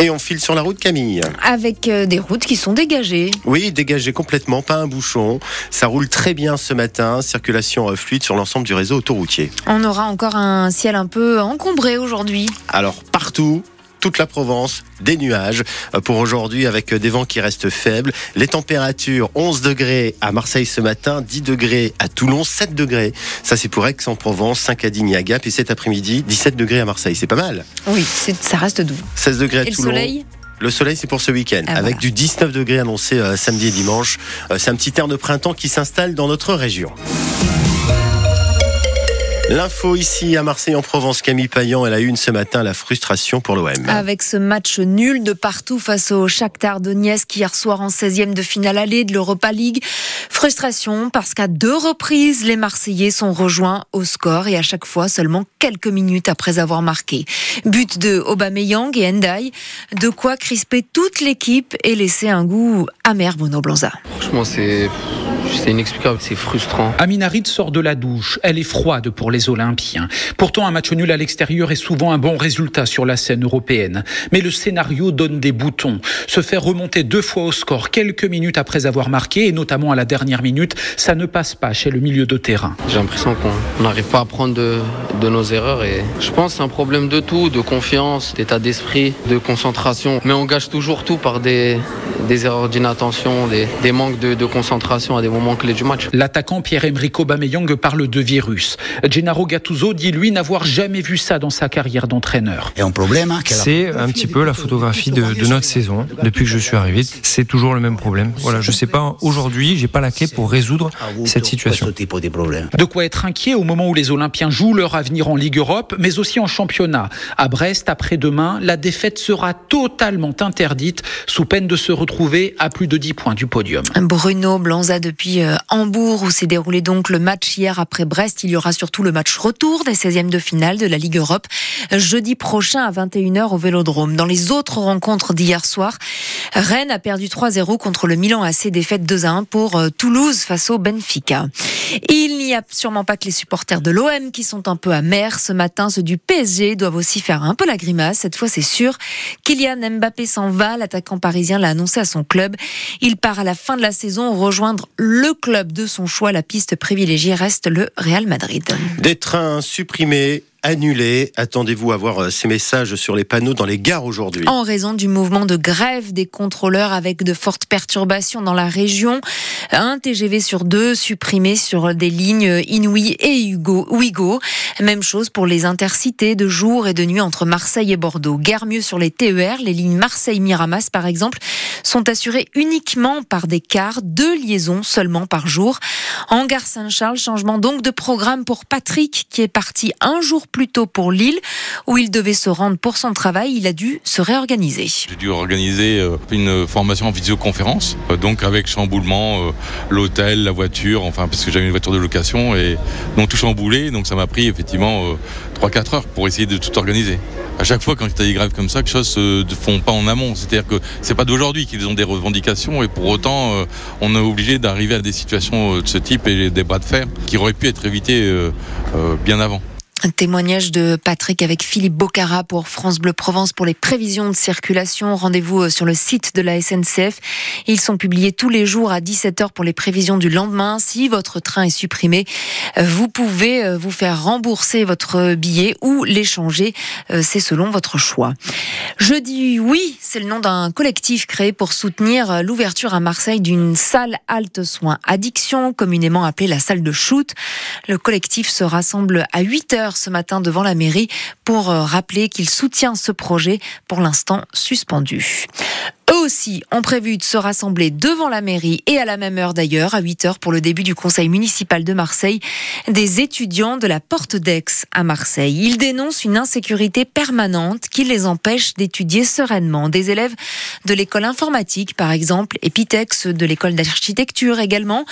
Et on file sur la route Camille. Avec euh, des routes qui sont dégagées. Oui, dégagées complètement, pas un bouchon. Ça roule très bien ce matin, circulation euh, fluide sur l'ensemble du réseau autoroutier. On aura encore un ciel un peu encombré aujourd'hui. Alors partout, toute la Provence, des nuages euh, pour aujourd'hui avec des vents qui restent faibles. Les températures 11 degrés à Marseille ce matin, 10 degrés à Toulon, 7 degrés. Ça c'est pour Aix-en-Provence, 5 à Digne à Gap et cet après-midi 17 degrés à Marseille. C'est pas mal. Oui, ça reste doux. 16 degrés à Et le Toulon. soleil? Le soleil, c'est pour ce week-end, Ah, avec voilà. du 19 degrés annoncé euh, samedi et dimanche. Euh, c'est un petit air de printemps qui s'installe dans notre région. L'info ici à Marseille en Provence, Camille Payan, elle a eu une ce matin la frustration pour l'OM. Avec ce match nul de partout face au Shakhtar Donetsk hier soir en 16e de finale allée de l'Europa League. Frustration parce qu'à deux reprises, les Marseillais sont rejoints au score et à chaque fois seulement quelques minutes après avoir marqué. But de Aubameyang et Endai, de quoi crisper toute l'équipe et laisser un goût amer Bruno Blanza. Franchement, c'est c'est inexplicable, c'est frustrant. Aminarit sort de la douche. Elle est froide pour les Olympiens. Pourtant, un match nul à l'extérieur est souvent un bon résultat sur la scène européenne. Mais le scénario donne des boutons. Se faire remonter deux fois au score quelques minutes après avoir marqué, et notamment à la dernière minute, ça ne passe pas chez le milieu de terrain. J'ai l'impression qu'on on n'arrive pas à apprendre de, de nos erreurs et je pense que c'est un problème de tout, de confiance, d'état d'esprit, de concentration. Mais on gâche toujours tout par des, des erreurs d'inattention, des, des manques de, de concentration à des moments clés du match. L'attaquant Pierre-Emerick Aubameyang parle de virus. Gennaro Gattuso dit lui n'avoir jamais vu ça dans sa carrière d'entraîneur. C'est un petit peu la photographie de, de notre saison. Depuis que je suis arrivé, c'est toujours le même problème. Voilà, je sais pas, aujourd'hui, j'ai pas la clé pour résoudre cette situation. De quoi être inquiet au moment où les Olympiens jouent leur avenir en Ligue Europe, mais aussi en championnat. À Brest, après-demain, la défaite sera totalement interdite, sous peine de se retrouver à plus de 10 points du podium. Bruno Blanza depuis euh, Hambourg où s'est déroulé donc le match hier après Brest. Il y aura surtout le match retour des 16e de finale de la Ligue Europe euh, jeudi prochain à 21h au Vélodrome. Dans les autres rencontres d'hier soir, Rennes a perdu 3-0 contre le Milan AC, défaite 2-1 pour euh, Toulouse face au Benfica. Il n'y a sûrement pas que les supporters de l'OM qui sont un peu amers ce matin. Ceux du PSG doivent aussi faire un peu la grimace. Cette fois, c'est sûr. Kylian Mbappé s'en va. L'attaquant parisien l'a annoncé à son club. Il part à la fin de la saison rejoindre le club de son choix. La piste privilégiée reste le Real Madrid. Des trains supprimés, annulés. Attendez-vous à voir euh, ces messages sur les panneaux dans les gares aujourd'hui. En raison du mouvement de grève des contrôleurs avec de fortes perturbations dans la région, un TGV sur deux supprimé sur des lignes Inouï et Hugo, Ouigo. Même chose pour les intercités de jour et de nuit entre Marseille et Bordeaux. Guère mieux sur les TER, les lignes Marseille-Miramas par exemple, sont assurées uniquement par des cars, deux liaisons seulement par jour. En gare Saint-Charles, changement donc de programme pour Patrick qui est parti un jour plus tôt pour Lille où il devait se rendre pour son travail. Il a dû se réorganiser. J'ai dû organiser euh, une formation en visioconférence, euh, donc avec chamboulement, euh, l'hôtel, la voiture, enfin parce que j'avais une voiture de location et donc tout chamboulé, donc ça m'a pris effectivement 3-4 heures pour essayer de tout organiser. À chaque fois quand il y a des grèves comme ça, que choses se font pas en amont. C'est-à-dire que c'est pas d'aujourd'hui qu'ils ont des revendications et pour autant on est obligé d'arriver à des situations de ce type et des bras de fer qui auraient pu être évités bien avant. Un témoignage de Patrick avec Philippe Bocara pour France Bleu Provence pour les prévisions de circulation. Rendez-vous euh, sur le site de la SNCF. Ils sont publiés tous les jours à 17h pour les prévisions du lendemain. Si votre train est supprimé, euh, vous pouvez euh, vous faire rembourser votre billet ou l'échanger. C'est selon votre choix. Jeudi, oui, c'est le nom d'un collectif créé pour soutenir l'ouverture à Marseille d'une salle halte soins addiction, communément appelée la salle de shoot. Le collectif se rassemble à 8 ce matin devant la mairie pour euh, rappeler qu'il soutient ce projet pour l'instant suspendu. Eux aussi ont prévu de se rassembler devant la mairie et à la même heure d'ailleurs, à 8 heures pour le début du conseil municipal de Marseille, des étudiants de la Porte d'Aix à Marseille. Ils dénoncent une insécurité permanente qui les empêche d'étudier sereinement. Des élèves de l'école informatique, par exemple, et Pitex de l'école d'architecture également,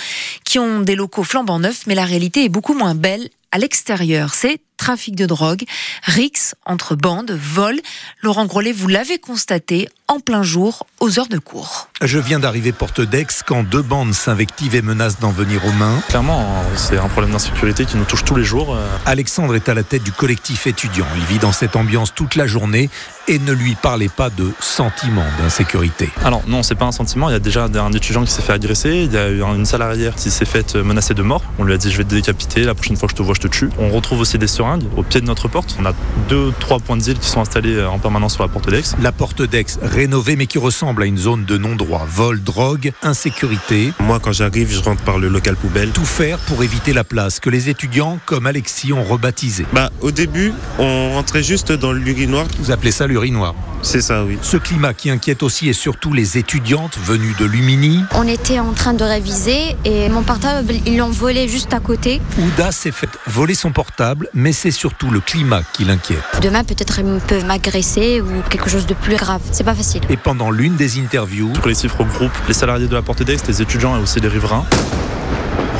qui ont des locaux flambant neufs, mais la réalité est beaucoup moins belle à l'extérieur. C'est trafic de drogue, rix entre bandes, vol. Laurent Grollet, vous l'avez constaté en plein jour, aux heures de cours. Je viens d'arriver porte d'Aix quand deux bandes s'invectivent et menacent d'en venir aux mains. Clairement, c'est un problème d'insécurité qui nous touche tous les jours. Euh. Alexandre est à la tête du collectif étudiant. Il vit dans cette ambiance toute la journée et ne lui parlez pas de sentiment d'insécurité. Alors non, c'est pas un sentiment. Il y a déjà un étudiant qui s'est fait agresser. Il y a eu une salariée qui s'est faite menacer de mort. On lui a dit je vais te décapiter. La prochaine fois que je te vois, je te tue. On retrouve aussi des au pied de notre porte. On a deux, trois points de deal qui sont installés en permanence sur la porte d'Aix. La porte d'Aix rénovée mais qui ressemble à une zone de non-droit. Vol, drogue, insécurité. Moi, quand j'arrive, je rentre par le local poubelle. Tout faire pour éviter la place que les étudiants comme Alexis ont rebaptisé. Bah, au début, on rentrait juste dans l'urinoir. Vous appelez ça l'urinoir c'est ça, oui. Ce climat qui inquiète aussi et surtout les étudiantes venues de Lumini. On était en train de réviser et mon portable, ils l'ont volé juste à côté. Ouda s'est fait voler son portable, mais c'est surtout le climat qui l'inquiète. Demain, peut-être ils peuvent m'agresser ou quelque chose de plus grave. C'est pas facile. Et pendant l'une des interviews. Tous les chiffres groupent les salariés de la Porte d'Aix, les étudiants et aussi les riverains.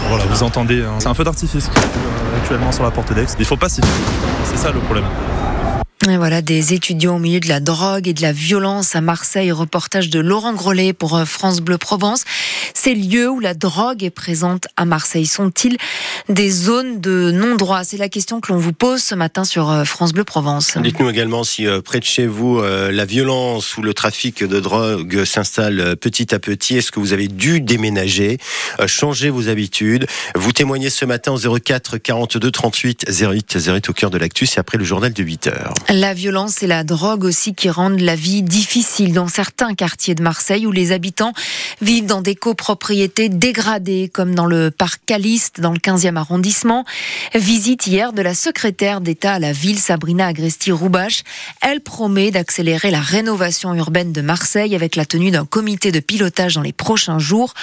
Voilà, vous entendez, hein. c'est un feu d'artifice actuellement sur la Porte d'Aix. Il faut pas s'y C'est ça le problème. Et voilà, des étudiants au milieu de la drogue et de la violence à Marseille. Reportage de Laurent Grelet pour euh, France Bleu Provence. Ces lieux où la drogue est présente à Marseille sont-ils des zones de non-droit? C'est la question que l'on vous pose ce matin sur euh, France Bleu Provence. Dites-nous également si euh, près de chez vous, la violence ou le trafic de drogue s'installe petit à petit. Est-ce que vous avez dû déménager, changer vos habitudes? Vous témoignez ce matin au 04 42 38 08 08 au cœur de l'actu. C'est après le journal de 8 heures. La violence et la drogue aussi qui rendent la vie difficile dans certains quartiers de Marseille où les habitants vivent dans des copropriétés dégradées comme dans le parc Caliste dans le 15e arrondissement. Visite hier de la secrétaire d'État à la ville Sabrina Agresti-Roubache. Elle promet d'accélérer la rénovation urbaine de Marseille avec la tenue d'un comité de pilotage dans les prochains jours.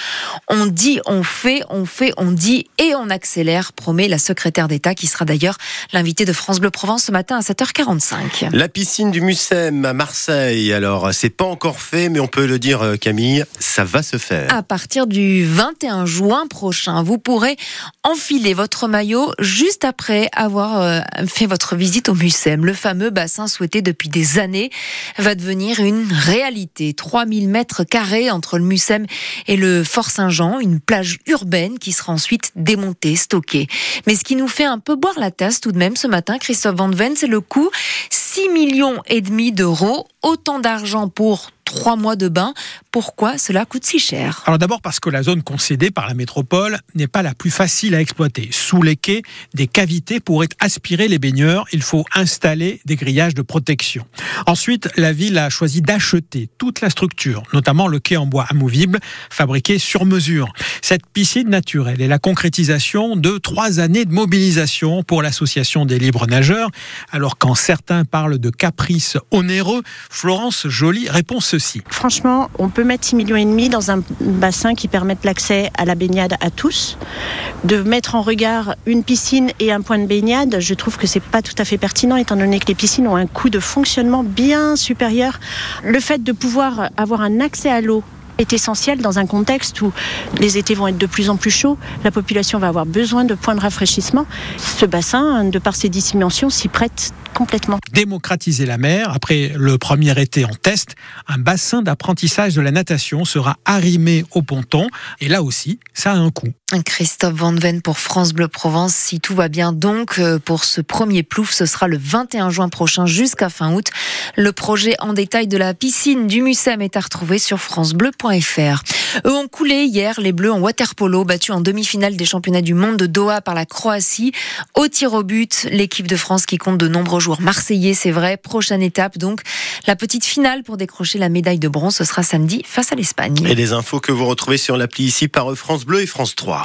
On dit, on fait, on fait, on dit et on accélère, promet la secrétaire d'État qui sera d'ailleurs l'invité de France Bleu Provence ce matin à 7h45. La piscine du Mucem à Marseille. Alors, c'est pas encore fait, mais on peut le dire, euh, Camille, ça va se faire. À partir du 21 juin prochain, vous pourrez enfiler votre maillot juste après avoir euh, fait votre visite au Mucem. Le fameux bassin souhaité depuis des années va devenir une réalité. 3000 mètres carrés entre le Mucem et le Fort Saint-Jean, une plage urbaine qui sera ensuite démontée, stockée. Mais ce qui nous fait un peu boire la tasse tout de même ce matin, Christophe Van Ven, c'est le coût 6 millions et demi d'euros, autant d'argent pour trois mois de bain. Pourquoi cela coûte si cher Alors d'abord parce que la zone concédée par la métropole n'est pas la plus facile à exploiter. Sous les quais, des cavités pourraient aspirer les baigneurs. Il faut installer des grillages de protection. Ensuite, la ville a choisi d'acheter toute la structure, notamment le quai en bois amovible, fabriqué sur mesure. Cette piscine naturelle est la concrétisation de trois années de mobilisation pour l'association des libres nageurs. Alors quand certains parlent de caprices onéreux, Florence Joly répond ceci. Franchement, on peut mettre 6 millions et demi dans un bassin qui permette l'accès à la baignade à tous. De mettre en regard une piscine et un point de baignade, je trouve que c'est pas tout à fait pertinent étant donné que les piscines ont un coût de fonctionnement bien supérieur. Le fait de pouvoir avoir un accès à l'eau est essentiel dans un contexte où les étés vont être de plus en plus chauds, la population va avoir besoin de points de rafraîchissement. Ce bassin, de par ses dimensions, s'y prête complètement. Démocratiser la mer, après le premier été en test, un bassin d'apprentissage de la natation sera arrimé au ponton. Et là aussi, ça a un coût. Christophe Van Ven pour France Bleu Provence. Si tout va bien donc, euh, pour ce premier plouf, ce sera le 21 juin prochain jusqu'à fin août. Le projet en détail de la piscine du Mucem est à retrouver sur francebleu.fr. Eux ont coulé hier les Bleus en waterpolo, battus en demi-finale des championnats du monde de Doha par la Croatie. Au tir au but, l'équipe de France qui compte de nombreux joueurs marseillais, c'est vrai. Prochaine étape donc, la petite finale pour décrocher la médaille de bronze, ce sera samedi face à l'Espagne. Et des infos que vous retrouvez sur l'appli ici par France Bleu et France 3.